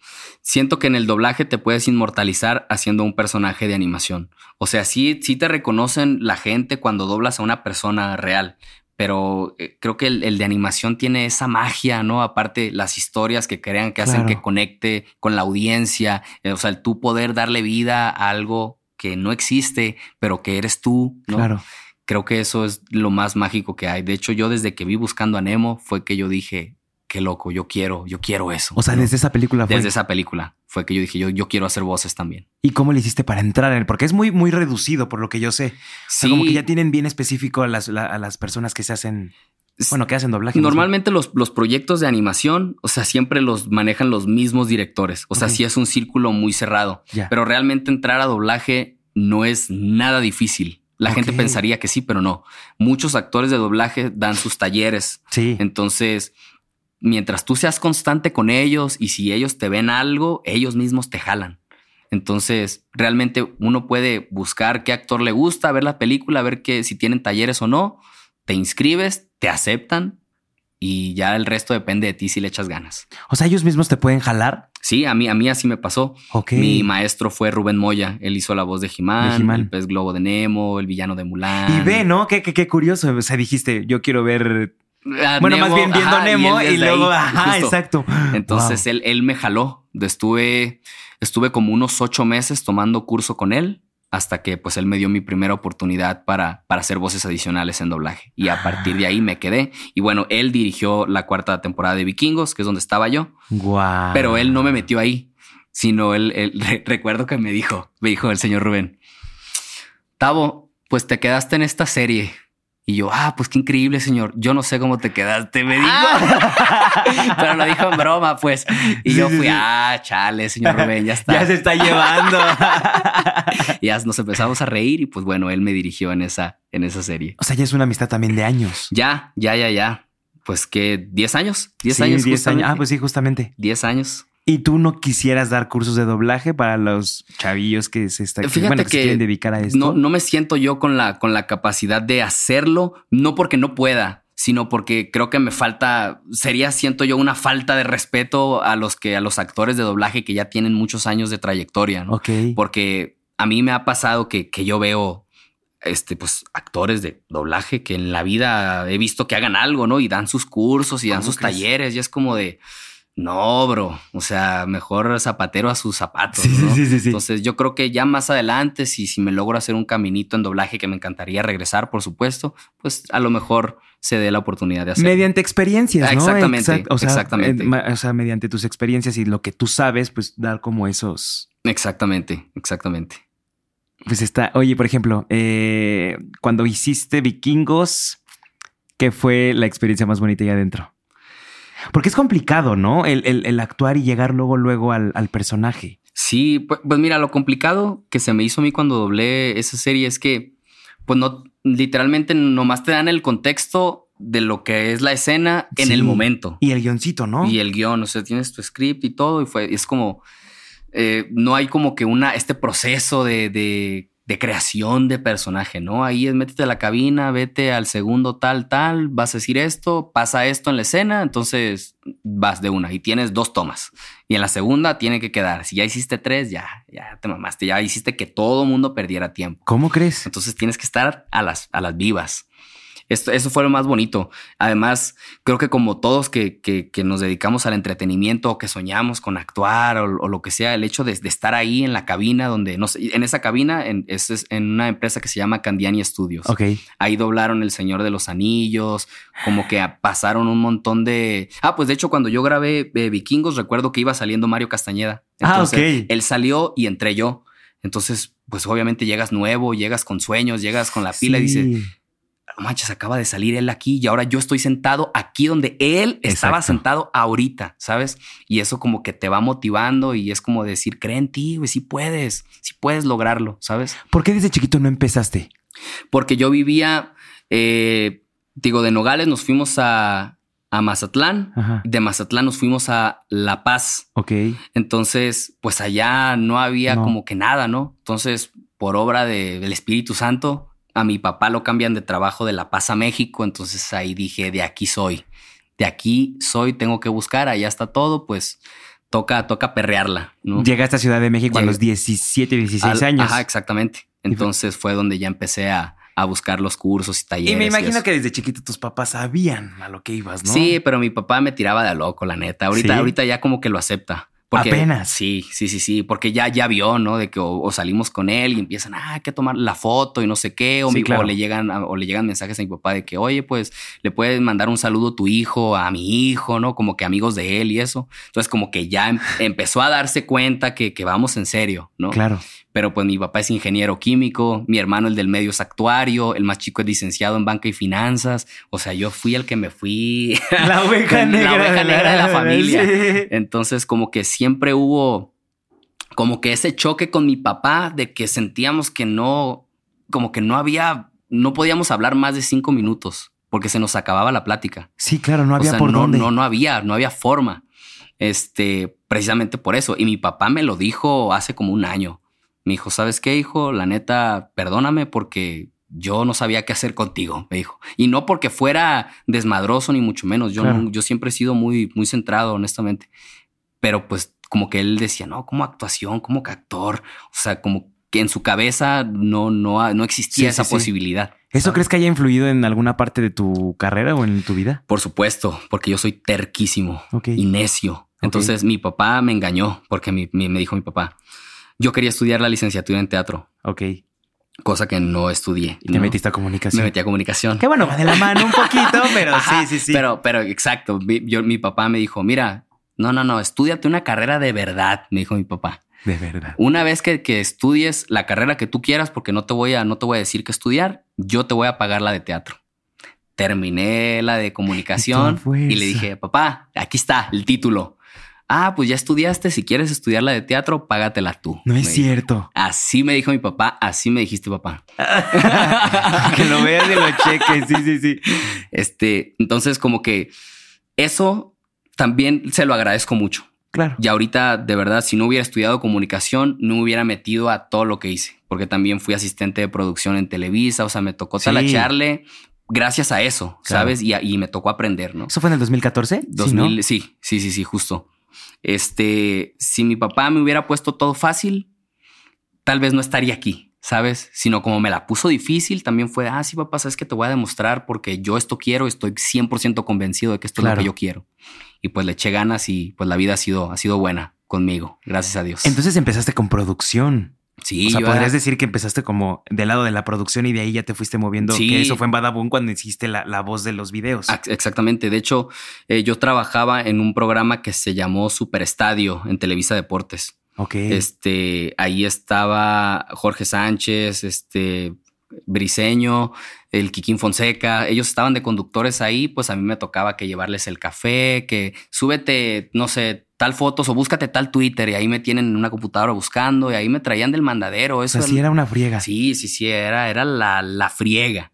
siento que en el doblaje te puedes inmortalizar haciendo un personaje de animación. O sea, sí, sí te reconocen la gente cuando doblas a una persona real, pero eh, creo que el, de animación tiene esa magia, ¿no? Aparte, las historias que crean que hacen que conecte con la audiencia, eh, o sea, el tú poder darle vida a algo que no existe, pero que eres tú, ¿no? Claro. Creo que eso es lo más mágico que hay. De hecho, yo desde que vi Buscando a Nemo fue que yo dije, qué loco, yo quiero, yo quiero eso. O sea, desde esa película fue. Desde esa película fue que yo dije, yo, yo quiero hacer voces también. ¿Y cómo le hiciste para entrar en él? Porque es muy, muy reducido, por lo que yo sé. Sí. como que ya tienen bien específico a las, a las personas que se hacen. Bueno, que hacen doblaje. Normalmente los, los, proyectos de animación, o sea, siempre los manejan los mismos directores. O sea, sí es un círculo muy cerrado. Pero realmente entrar a doblaje no es nada difícil. La gente pensaría que sí, pero no. Muchos actores de doblaje dan sus talleres. Sí. Entonces, mientras tú seas constante con ellos y si ellos te ven algo, ellos mismos te jalan. Entonces, realmente uno puede buscar qué actor le gusta, ver la película, ver que si tienen talleres o no, te inscribes, te aceptan y ya el resto depende de ti si le echas ganas. O sea, ellos mismos te pueden jalar. Sí, a mí, a mí así me pasó. Mi maestro fue Rubén Moya. Él hizo la voz de Jimán, el pez globo de Nemo, el villano de Mulan. Y ve, ¿no? Qué, qué, qué curioso. O sea, dijiste, yo quiero ver bueno, más bien viendo Nemo y, luego, ajá, exacto. Entonces él, él me jaló. Estuve, estuve como unos ocho meses tomando curso con él hasta que pues él me dio mi primera oportunidad para, para hacer voces adicionales en doblaje. Y a partir de ahí me quedé. Y bueno, él dirigió la cuarta temporada de Vikingos, que es donde estaba yo. Wow. Pero él no me metió ahí, sino él, recuerdo que me dijo, me dijo el señor Rubén, Tavo, pues te quedaste en esta serie y yo, ah, pues qué increíble, señor. Yo no sé cómo te quedaste, me dijo. Ah. Pero lo dijo en broma, pues. Y yo fui, ah, chale, señor Rubén, ya está. Ya se está llevando. ya nos empezamos a reír y pues bueno, él me dirigió en esa, en esa serie. O sea, ya es una amistad también de años. Ya, ya, ya, ya. Pues que 10 años, 10 años. 10 años. Ah, pues sí, justamente. 10 años. ¿Y tú no quisieras dar cursos de doblaje para los chavillos que se, están bueno, que, quieren dedicar a esto? No, no me siento yo con la, con la capacidad de hacerlo, no porque no pueda, sino porque creo que me falta, sería, siento yo, una falta de respeto a los que, a los actores de doblaje que ya tienen muchos años de trayectoria, ¿no? Ok. Porque a mí me ha pasado que, que yo veo este, pues, actores de doblaje que en la vida he visto que hagan algo, ¿no? Y dan sus cursos y dan ¿Cómo sus crees? talleres y es como de, no, bro, o sea, mejor zapatero a sus zapatos, Sí, sí, ¿no? sí, sí, sí. Entonces yo creo que ya más adelante, si, si me logro hacer un caminito en doblaje que me encantaría regresar, por supuesto, pues a lo mejor se dé la oportunidad de hacerlo. Mediante experiencias, ¿no? Exactamente, Exact- o sea, exactamente. eh, o sea, mediante tus experiencias y lo que tú sabes, pues dar como esos. Exactamente, exactamente. Pues está. Oye, por ejemplo, eh, cuando hiciste Vikingos, ¿qué fue la experiencia más bonita ahí adentro? Porque es complicado, ¿no? El, el- el actuar y llegar luego, luego al, al personaje. Sí, pues, pues mira, lo complicado que se me hizo a mí cuando doblé esa serie es que, pues no, literalmente nomás te dan el contexto de lo que es la escena en Sí. el momento. Y el guioncito, ¿no? Y el guion, o sea, tienes tu script y todo, y fue, es como, eh, no hay como que una, este proceso de, de, de creación de personaje, ¿no? Ahí es métete a la cabina, vete al segundo tal, tal, vas a decir esto, pasa esto en la escena, entonces vas de una y tienes dos tomas. Y en la segunda tiene que quedar. Si ya hiciste tres, ya, ya te mamaste, ya hiciste que todo mundo perdiera tiempo. ¿Cómo crees? Entonces tienes que estar a las, a las vivas. Esto, eso fue lo más bonito. Además, creo que como todos que, que, que nos dedicamos al entretenimiento o que soñamos con actuar o, o lo que sea, el hecho de, de, estar ahí en la cabina donde, no sé, en esa cabina, en, es, es en una empresa que se llama Candiani Studios. Ok. Ahí doblaron El Señor de los Anillos, como que pasaron un montón de... Ah, pues de hecho cuando yo grabé eh, Vikingos, recuerdo que iba saliendo Mario Castañeda. Entonces, ah, ok. Él salió y entré yo. Entonces, pues obviamente llegas nuevo, llegas con sueños, llegas con la pila sí. y dices, no manches, acaba de salir él aquí y ahora yo estoy sentado aquí donde él estaba Exacto. sentado ahorita, ¿sabes? Y eso como que te va motivando y es como decir, cree en ti, güey, sí puedes, sí puedes lograrlo, ¿sabes? ¿Por qué desde chiquito no empezaste? Porque yo vivía, eh, digo, de Nogales nos fuimos a, a Mazatlán, Ajá. de Mazatlán nos fuimos a La Paz. Ok. Entonces, pues allá no había No. como que nada, ¿no? Entonces, por obra de- del Espíritu Santo, a mi papá lo cambian de trabajo de La Paz a México. Entonces ahí dije, de aquí soy, de aquí soy, tengo que buscar, allá está todo, pues toca, toca perrearla, ¿no? Llegaste a Ciudad de México a los 17, 16 Al- años. Ajá, exactamente. Entonces fue donde ya empecé a, a buscar los cursos y talleres. y me imagino que desde chiquito tus papás sabían a lo que ibas, ¿no? Sí, pero mi papá me tiraba de a loco, la neta. Ahorita, ¿Sí? ahorita ya como que lo acepta. Porque, Apenas. Sí, sí, sí, sí. Porque ya, ya vio, ¿no? De que o, o salimos con él y empiezan, ah, hay que tomar la foto y no sé qué. O, Sí, mi- claro. o le llegan, a- o le llegan mensajes a mi papá de que, oye, pues le puedes mandar un saludo a tu hijo, a mi hijo, ¿no? Como que amigos de él y eso. Entonces, como que ya em- empezó a darse cuenta que, que vamos en serio, ¿no? Claro. Pero pues mi papá es ingeniero químico, mi hermano el del medio es actuario, el más chico es licenciado en banca y finanzas. O sea, yo fui el que me fui. La oveja La negra. oveja negra de la familia. Sí. Entonces, como que siempre hubo como que ese choque con mi papá de que sentíamos que no, como que no había, no podíamos hablar más de cinco minutos porque se nos acababa la plática. Sí, claro, no había o sea, por no, dónde. no, no había, no había forma. Este, precisamente por eso. Y mi papá me lo dijo hace como un año. Me dijo, ¿sabes qué, hijo? La neta, perdóname porque yo no sabía qué hacer contigo, me dijo. Y no porque fuera desmadroso ni mucho menos. Yo, Claro. yo siempre he sido muy, muy centrado, honestamente. Pero pues como que él decía, no, como actuación, como que actor. O sea, como que en su cabeza no, no, no existía Sí, esa sí, sí. posibilidad. ¿Eso ¿sabes? crees que haya influido en alguna parte de tu carrera o en tu vida? Por supuesto, porque yo soy terquísimo y necio. Entonces mi papá me engañó porque mi- mi- me dijo mi papá, yo quería estudiar la licenciatura en teatro, Ok. cosa que no estudié. Te ¿no? metiste a comunicación. Me metí a comunicación. Que bueno, va de la mano un poquito, pero Ajá, sí, sí, sí. Pero, pero exacto. Mi, yo, mi papá me dijo, mira, no, no, no, estudiate una carrera de verdad, me dijo mi papá. De verdad. Una vez que, que estudies la carrera que tú quieras, porque no te voy a, no te voy a decir que estudiar, yo te voy a pagar la de teatro. Terminé la de comunicación ¿Y y le dije, papá, aquí está el título. Ah, pues ya estudiaste. Si quieres estudiar la de teatro, págatela tú. No me es dijo. cierto. Así me dijo mi papá, así me dijiste, papá. que lo veas y lo cheques. Sí, sí, sí. Este, entonces, como que eso también se lo agradezco mucho. Claro. Y ahorita, de verdad, si no hubiera estudiado comunicación, no me hubiera metido a todo lo que hice, porque también fui asistente de producción en Televisa, o sea, me tocó Sí. talachearle, gracias a eso, ¿sabes? Y, me tocó aprender, ¿no? ¿Eso fue en el 2014? 2000, sí, sí, sí, sí, justo. Este, si mi papá me hubiera puesto todo fácil, tal vez no estaría aquí, ¿sabes? Sino como me la puso difícil, también fue, ah, sí, papá, sabes que te voy a demostrar porque yo esto quiero, estoy 100% convencido de que esto es lo que yo quiero. Y pues le eché ganas y pues la vida ha sido, ha sido buena conmigo, gracias a Dios. Entonces empezaste con producción. Sí, o sea, podrías decir que empezaste como del lado de la producción y de ahí ya te fuiste moviendo. Sí. Que eso fue en Badabun cuando hiciste la, voz de los videos. Exactamente. De hecho, eh, yo trabajaba en un programa que se llamó Super Estadio en Televisa Deportes. Ok. Este, ahí estaba Jorge Sánchez, este, Briseño, el Kikín Fonseca, ellos estaban de conductores ahí, pues a mí me tocaba que llevarles el café, que súbete, no sé, tal fotos o búscate tal Twitter y ahí me tienen en una computadora buscando y ahí me traían del mandadero. Eso sí era una friega. Sí, sí, sí, era, era la, la friega.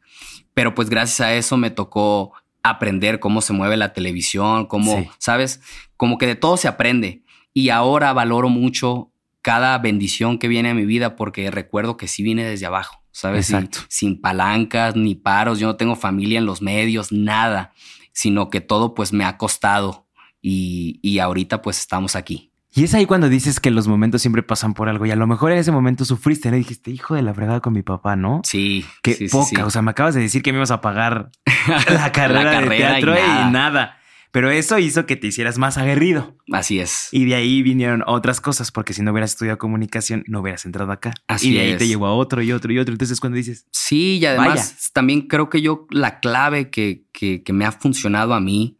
Pero pues gracias a eso me tocó aprender cómo se mueve la televisión, cómo, ¿sabes? Como que de todo se aprende. Y ahora valoro mucho cada bendición que viene a mi vida porque recuerdo que sí vine desde abajo. ¿sabes? Exacto. Sin, palancas ni paros, yo no tengo familia en los medios, nada, sino que todo pues me ha costado y, y ahorita pues estamos aquí. Y es ahí cuando dices que los momentos siempre pasan por algo y a lo mejor en ese momento sufriste, ¿no? Dijiste, hijo de la fregada con mi papá, ¿no? Sí. Qué poca, o sea, me acabas de decir que me ibas a pagar la carrera, de teatro y nada. Pero eso hizo que te hicieras más aguerrido. Así es. Y de ahí vinieron otras cosas, porque si no hubieras estudiado comunicación, no hubieras entrado acá. Así y de ahí te llevó a otro y otro y otro. Entonces, cuando dices. Sí, y además también creo que yo la clave que, que, que me ha funcionado a mí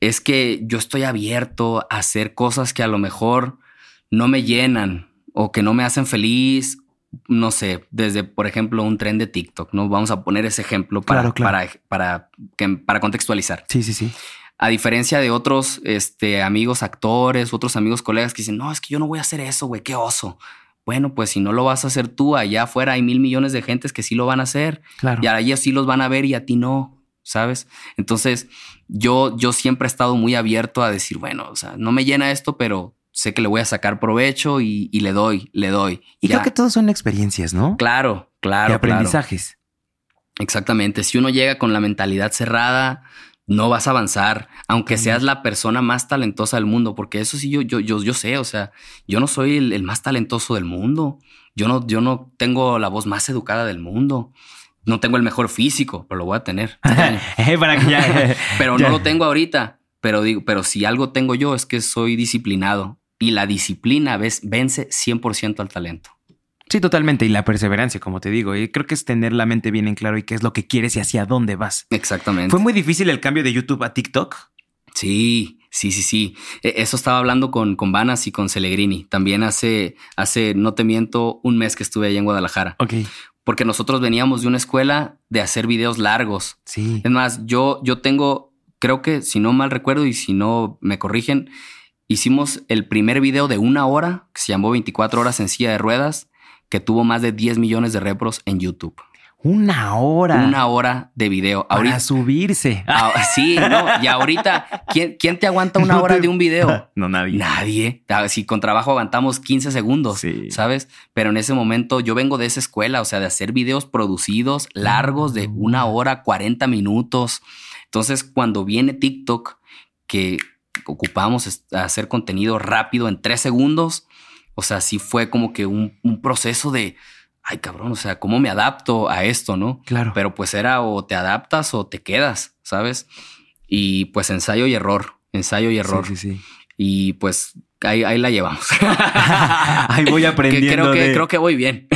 es que yo estoy abierto a hacer cosas que a lo mejor no me llenan o que no me hacen feliz no sé, desde, por ejemplo, un tren de TikTok, ¿no? Vamos a poner ese ejemplo para, para, para, para contextualizar. Sí, sí, sí. A diferencia de otros este, amigos actores, otros amigos colegas que dicen, no, es que yo no voy a hacer eso, güey, qué oso. Bueno, pues si no lo vas a hacer tú, allá afuera hay mil millones de gentes que sí lo van a hacer. Claro. Y a ellos sí los van a ver y a ti no, ¿sabes? Entonces, yo, yo siempre he estado muy abierto a decir, bueno, o sea, no me llena esto, pero sé que le voy a sacar provecho y, le doy, le doy. Y creo que todos son experiencias, ¿no? Claro, claro. Y aprendizajes. Exactamente. Si uno llega con la mentalidad cerrada, no vas a avanzar, aunque seas la persona más talentosa del mundo, porque eso sí yo, yo, yo, yo sé, o sea, yo no soy el, más talentoso del mundo. Yo no, yo no tengo la voz más educada del mundo. No tengo el mejor físico, pero lo voy a tener. Eh, para que ya, pero no lo tengo ahorita. Pero digo, pero si algo tengo yo es que soy disciplinado y la disciplina vence 100% al talento. Sí, totalmente. Y la perseverancia, como te digo. Y creo que es tener la mente bien en claro y qué es lo que quieres y hacia dónde vas. Exactamente. ¿Fue muy difícil el cambio de YouTube a TikTok? Sí, sí, sí, sí. E, eso estaba hablando con, con Vanas y con Celegrini. También hace, hace, no te miento, un mes que estuve allá en Guadalajara. Ok. Porque nosotros veníamos de una escuela de hacer videos largos. Sí. Es más, yo, yo tengo, creo que si no mal recuerdo y si no me corrigen, hicimos el primer video de una hora que se llamó 24 horas en silla de ruedas que tuvo más de 10 millones de repros en YouTube. Una hora. Una hora de video. Para subirse. Ah, sí, no. Y ahorita, ¿quién, ¿quién, te aguanta una hora de un video? No, nadie. Nadie. Ah, si con trabajo aguantamos 15 segundos, ¿sabes? Pero en ese momento yo vengo de esa escuela, o sea, de hacer videos producidos largos de una hora, 40 minutos. Entonces, cuando viene TikTok, que ocupamos hacer contenido rápido en tres segundos, o sea, sí fue como que un, proceso de, ay cabrón, o sea, ¿cómo me adapto a esto, no? Claro. Pero pues era o te adaptas o te quedas, ¿sabes? Y pues ensayo y error, ensayo y error. Sí, sí, sí. Y pues ahí, la llevamos. ahí voy aprendiendo. creo, que, creo que voy bien.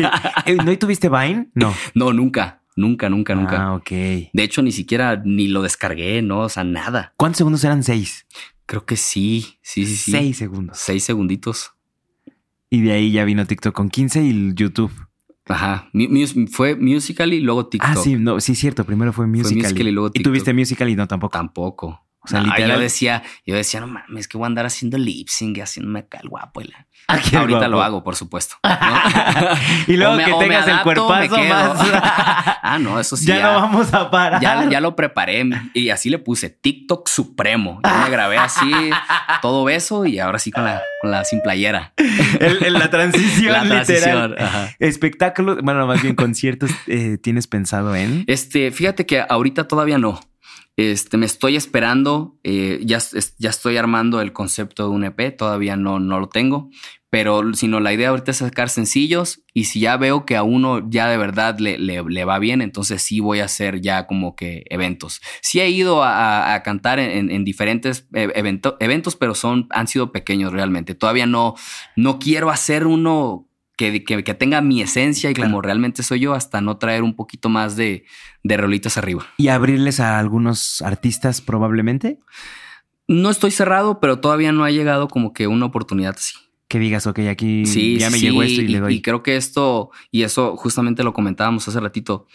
¿No tuviste Vine? No. No, nunca. Nunca, nunca, nunca. Ah, ok. De hecho, ni siquiera ni lo descargué, ¿no? O sea, nada. ¿Cuántos segundos eran? Seis. Creo que sí, sí, sí, sí. Seis segundos. Seis segunditos. Y de ahí ya vino TikTok con 15 y YouTube. Ajá. fue Musical y luego TikTok. Ah, sí, no, sí, cierto. Primero fue Musical. y luego TikTok. ¿Y tuviste Musical y no tampoco? Tampoco. O sea, literal. Yo decía, yo decía, no mames, que voy a andar haciendo lip sync, haciéndome acá el guapo. Ahorita lo hago, por supuesto. y luego que tengas el cuerpazo más. ah, no, eso sí. Ya, no vamos a parar. Ya, lo preparé y así le puse TikTok Supremo. Yo me grabé así, todo beso y ahora sí con la, con la sin playera. El, la transición. la transición. Espectáculo, bueno, más bien conciertos, eh, ¿tienes pensado en? Este, fíjate que ahorita todavía no. Este, me estoy esperando, eh, ya, ya estoy armando el concepto de un EP, todavía no, no lo tengo, pero sino la idea ahorita es sacar sencillos y si ya veo que a uno ya de verdad le, le, va bien, entonces sí voy a hacer ya como que eventos. Sí he ido a, cantar en, diferentes e, eventos, pero son, han sido pequeños realmente. Todavía no, no quiero hacer uno que, que, tenga mi esencia y como realmente soy yo, hasta no traer un poquito más de, de rolitas arriba. ¿Y abrirles a algunos artistas probablemente? No estoy cerrado, pero todavía no ha llegado como que una oportunidad así. Que digas, ok, aquí ya me llegó esto y, le doy. Y creo que esto, y eso justamente lo comentábamos hace ratito,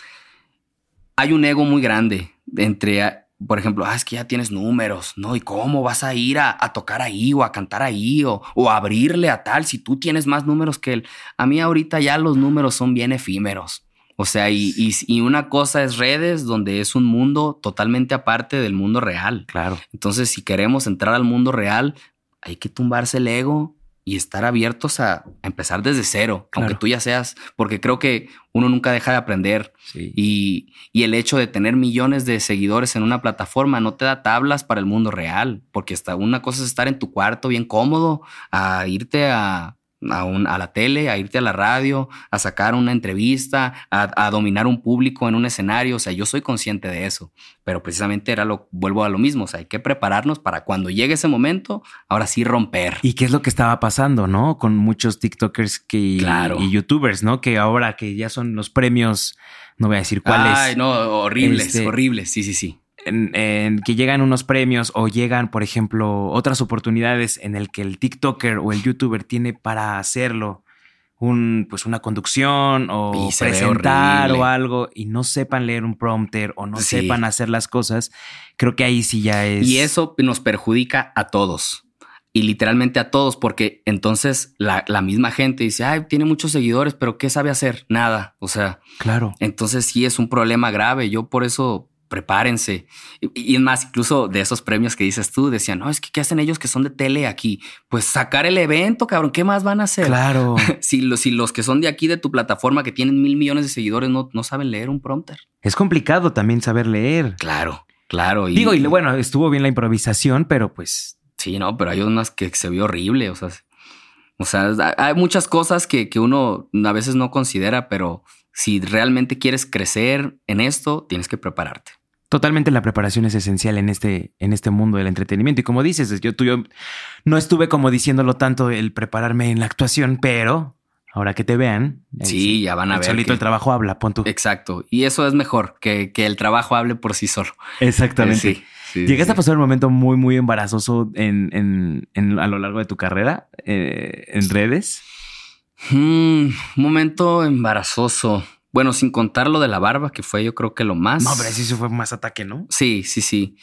hay un ego muy grande entre por ejemplo, ah, es que ya tienes números, ¿no? ¿Y cómo vas a ir a, tocar ahí o a cantar ahí o, o, abrirle a tal si tú tienes más números que él? A mí ahorita ya los números son bien efímeros. O sea, y, y, una cosa es redes, donde es un mundo totalmente aparte del mundo real. Claro. Entonces, si queremos entrar al mundo real, hay que tumbarse el ego y estar abiertos a, empezar desde cero, aunque tú ya seas, porque creo que uno nunca deja de aprender y, y, el hecho de tener millones de seguidores en una plataforma no te da tablas para el mundo real, porque hasta una cosa es estar en tu cuarto bien cómodo, a irte a a, la tele, a irte a la radio, a sacar una entrevista, a, dominar un público en un escenario. O sea, yo soy consciente de eso, pero precisamente era lo, vuelvo a lo mismo. O sea, hay que prepararnos para cuando llegue ese momento, ahora sí romper. ¿Y qué es lo que estaba pasando, no? Con muchos TikTokers que, y YouTubers, ¿no? Que ahora que ya son los premios, no voy a decir cuáles. Ay, no, horribles, este, horribles. Sí, sí, sí en, que llegan unos premios o llegan, por ejemplo, otras oportunidades en el que el TikToker o el YouTuber tiene para hacerlo un, pues una conducción o presentar o algo y no sepan leer un prompter o no sepan hacer las cosas, creo que ahí sí ya es. Y eso nos perjudica a todos. Y literalmente a todos, porque entonces la, la misma gente dice, ay, tiene muchos seguidores, pero ¿qué sabe hacer? Nada. O sea, claro. Entonces sí es un problema grave. Yo por eso prepárense. Y, es más, incluso de esos premios que dices tú, decían, no, es que ¿qué hacen ellos que son de tele aquí? Pues sacar el evento, cabrón, ¿qué más van a hacer? Claro. si, los, si los que son de aquí, de tu plataforma, que tienen mil millones de seguidores, no, no saben leer un prompter. Es complicado también saber leer. Claro, claro. Y, Digo, y bueno, estuvo bien la improvisación, pero pues... Sí, no, pero hay unas que se vio horrible, o sea... O sea, hay muchas cosas que, que uno a veces no considera, pero si realmente quieres crecer en esto, tienes que prepararte. Totalmente la preparación es esencial en este, en este mundo del entretenimiento. Y como dices, yo, tú, yo no estuve como diciéndolo tanto el prepararme en la actuación, pero ahora que te vean. Sí, ya van a ver. Solito el trabajo habla, pon tú. Exacto. Y eso es mejor, que, que el trabajo hable por sí solo. Exactamente. Sí. ¿Llegaste a pasar un momento muy, muy embarazoso en, en, en a lo largo de tu carrera eh, en redes? Un momento embarazoso. Bueno, sin contar lo de la barba, que fue yo creo que lo más. No, pero sí fue más ataque, ¿no? Sí, sí, sí.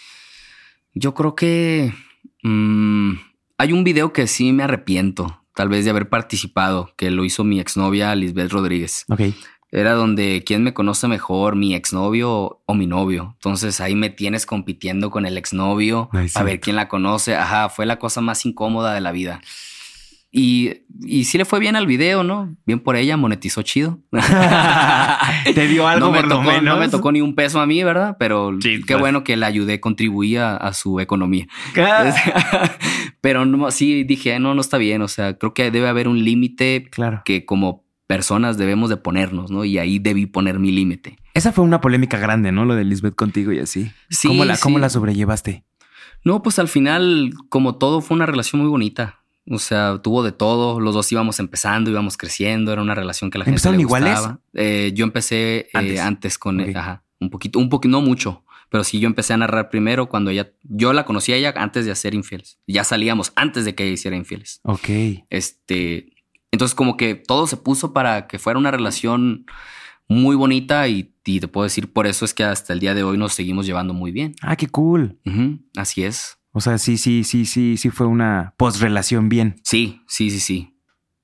Yo creo que mm, hay un video que sí me arrepiento, tal vez de haber participado, que lo hizo mi exnovia Lisbeth Rodríguez. Ok. Era donde quién me conoce mejor, mi exnovio o mi novio. Entonces ahí me tienes compitiendo con el exnovio a ver quién la conoce. Ajá, fue la cosa más incómoda de la vida. Y, y sí le fue bien al video, ¿no? Bien por ella, monetizó chido. Te dio algo no me por tocó, lo menos. No me tocó ni un peso a mí, ¿verdad? Pero qué pues. bueno que le ayudé, contribuía a, su economía. Pero no, sí dije, no, no está bien. O sea, creo que debe haber un límite claro. que como personas debemos de ponernos, ¿no? Y ahí debí poner mi límite. Esa fue una polémica grande, ¿no? Lo de Lisbeth contigo y así. Sí, ¿Cómo la, sí. ¿Cómo la sobrellevaste? No, pues al final, como todo, fue una relación muy bonita. O sea, tuvo de todo. Los dos íbamos empezando, íbamos creciendo. Era una relación que la gente le iguales? gustaba. Eh, yo empecé eh, antes. con ajá, un poquito, un poquito, no mucho, pero sí yo empecé a narrar primero cuando ella, yo la conocí a ella antes de hacer infieles. Ya salíamos antes de que ella hiciera infieles. Ok. Este, entonces como que todo se puso para que fuera una relación muy bonita y, te puedo decir, por eso es que hasta el día de hoy nos seguimos llevando muy bien. Ah, qué cool. así es. O sea, sí, sí, sí, sí, sí fue una post-relación bien. Sí, sí, sí, sí.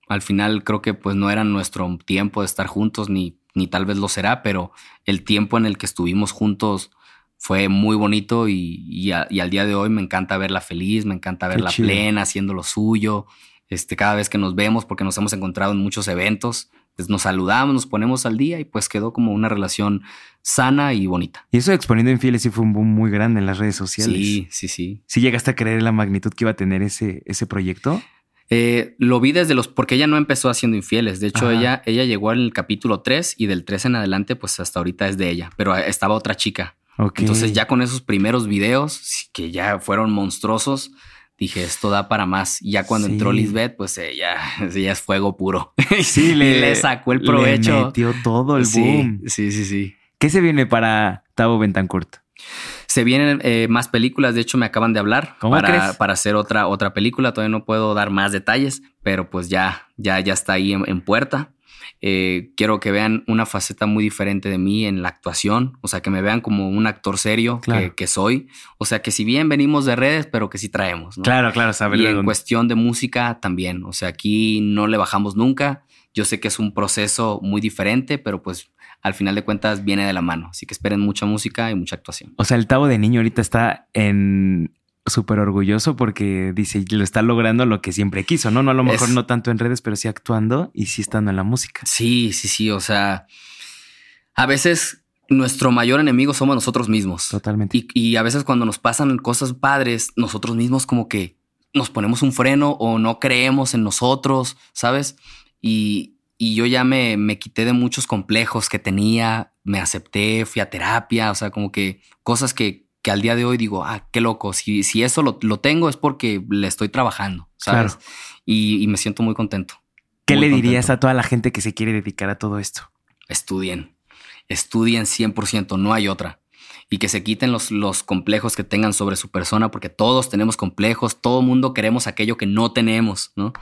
Al final creo que pues no era nuestro tiempo de estar juntos, ni, ni tal vez lo será, pero el tiempo en el que estuvimos juntos fue muy bonito y, al día de hoy me encanta verla feliz, me encanta verla plena, haciendo lo suyo. Este, cada vez que nos vemos, porque nos hemos encontrado en muchos eventos, pues nos saludamos, nos ponemos al día y pues quedó como una relación sana y bonita. Y eso de Exponiendo Infieles sí fue un boom muy grande en las redes sociales. Sí, sí, sí. ¿Sí llegaste a creer la magnitud que iba a tener ese, ese proyecto? Eh, lo vi desde los, porque ella no empezó haciendo infieles. De hecho, ella, ella llegó en el capítulo 3 y del 3 en adelante, pues hasta ahorita es de ella, pero estaba otra chica. Entonces ya con esos primeros videos, que ya fueron monstruosos, dije, esto da para más. Y ya cuando entró Lisbeth, pues ella, ella es fuego puro. Sí, le, sacó el provecho. Le metió todo el boom. Sí, sí, sí. ¿Qué se viene para Tavo Bentancourt? Se vienen eh, más películas, de hecho me acaban de hablar para, para, hacer otra, otra película. Todavía no puedo dar más detalles, pero pues ya, ya, ya está ahí en puerta. Eh, quiero que vean una faceta muy diferente de mí en la actuación, o sea, que me vean como un actor serio que, soy, o sea, que si bien venimos de redes, pero que sí traemos. Claro, claro, saber. Y en cuestión de música también, o sea, aquí no le bajamos nunca. Yo sé que es un proceso muy diferente, pero pues al final de cuentas viene de la mano. Así que esperen mucha música y mucha actuación. O sea, el Tavo de niño ahorita está en súper orgulloso porque dice, lo está logrando lo que siempre quiso, ¿no? No a lo mejor no tanto en redes, pero sí actuando y sí estando en la música. Sí, sí, sí. O sea, a veces nuestro mayor enemigo somos nosotros mismos. Totalmente. Y, a veces cuando nos pasan cosas padres, nosotros mismos como que nos ponemos un freno o no creemos en nosotros, ¿sabes? Y, yo ya me, me quité de muchos complejos que tenía, me acepté, fui a terapia, o sea, como que cosas que, que al día de hoy digo, ah, qué loco, si, si eso lo, tengo es porque le estoy trabajando, ¿sabes? Y, me siento muy contento. ¿Qué le dirías a toda la gente que se quiere dedicar a todo esto? Estudien, estudien 100%, no hay otra. Y que se quiten los, los complejos que tengan sobre su persona, porque todos tenemos complejos, todo mundo queremos aquello que no tenemos, ¿no?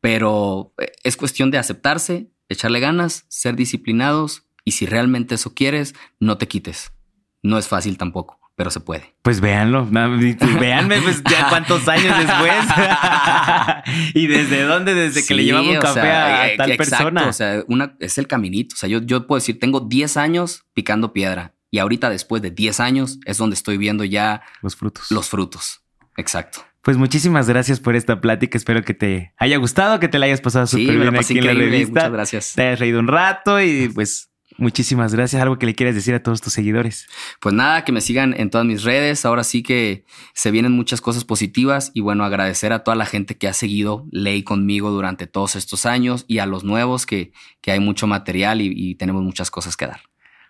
Pero eh, es cuestión de aceptarse, echarle ganas, ser disciplinados y si realmente eso quieres, no te quites. No es fácil tampoco pero se puede. Pues véanlo, véanme pues ya cuántos años después y desde dónde, desde que le llevamos café a, eh, tal persona. O sea, una, es el caminito. O sea, yo, yo puedo decir, tengo 10 años picando piedra y ahorita después de 10 años es donde estoy viendo ya los frutos. Los frutos. Exacto. Pues muchísimas gracias por esta plática. Espero que te haya gustado, que te la hayas pasado súper bien aquí en la revista. Muchas gracias. Te hayas reído un rato y pues Muchísimas gracias. ¿Algo que le quieras decir a todos tus seguidores? Pues nada, que me sigan en todas mis redes. Ahora sí que se vienen muchas cosas positivas y bueno, agradecer a toda la gente que ha seguido Ley conmigo durante todos estos años y a los nuevos que, que hay mucho material y, tenemos muchas cosas que dar.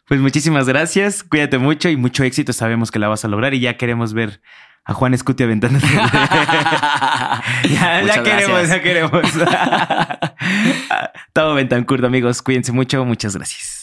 Pues muchísimas gracias. Cuídate mucho y mucho éxito. Sabemos que la vas a lograr y ya queremos ver a Juan Escuti aventando. ya, ya queremos, ya queremos. Todo Bentancurdo, amigos. Cuídense mucho. Muchas gracias.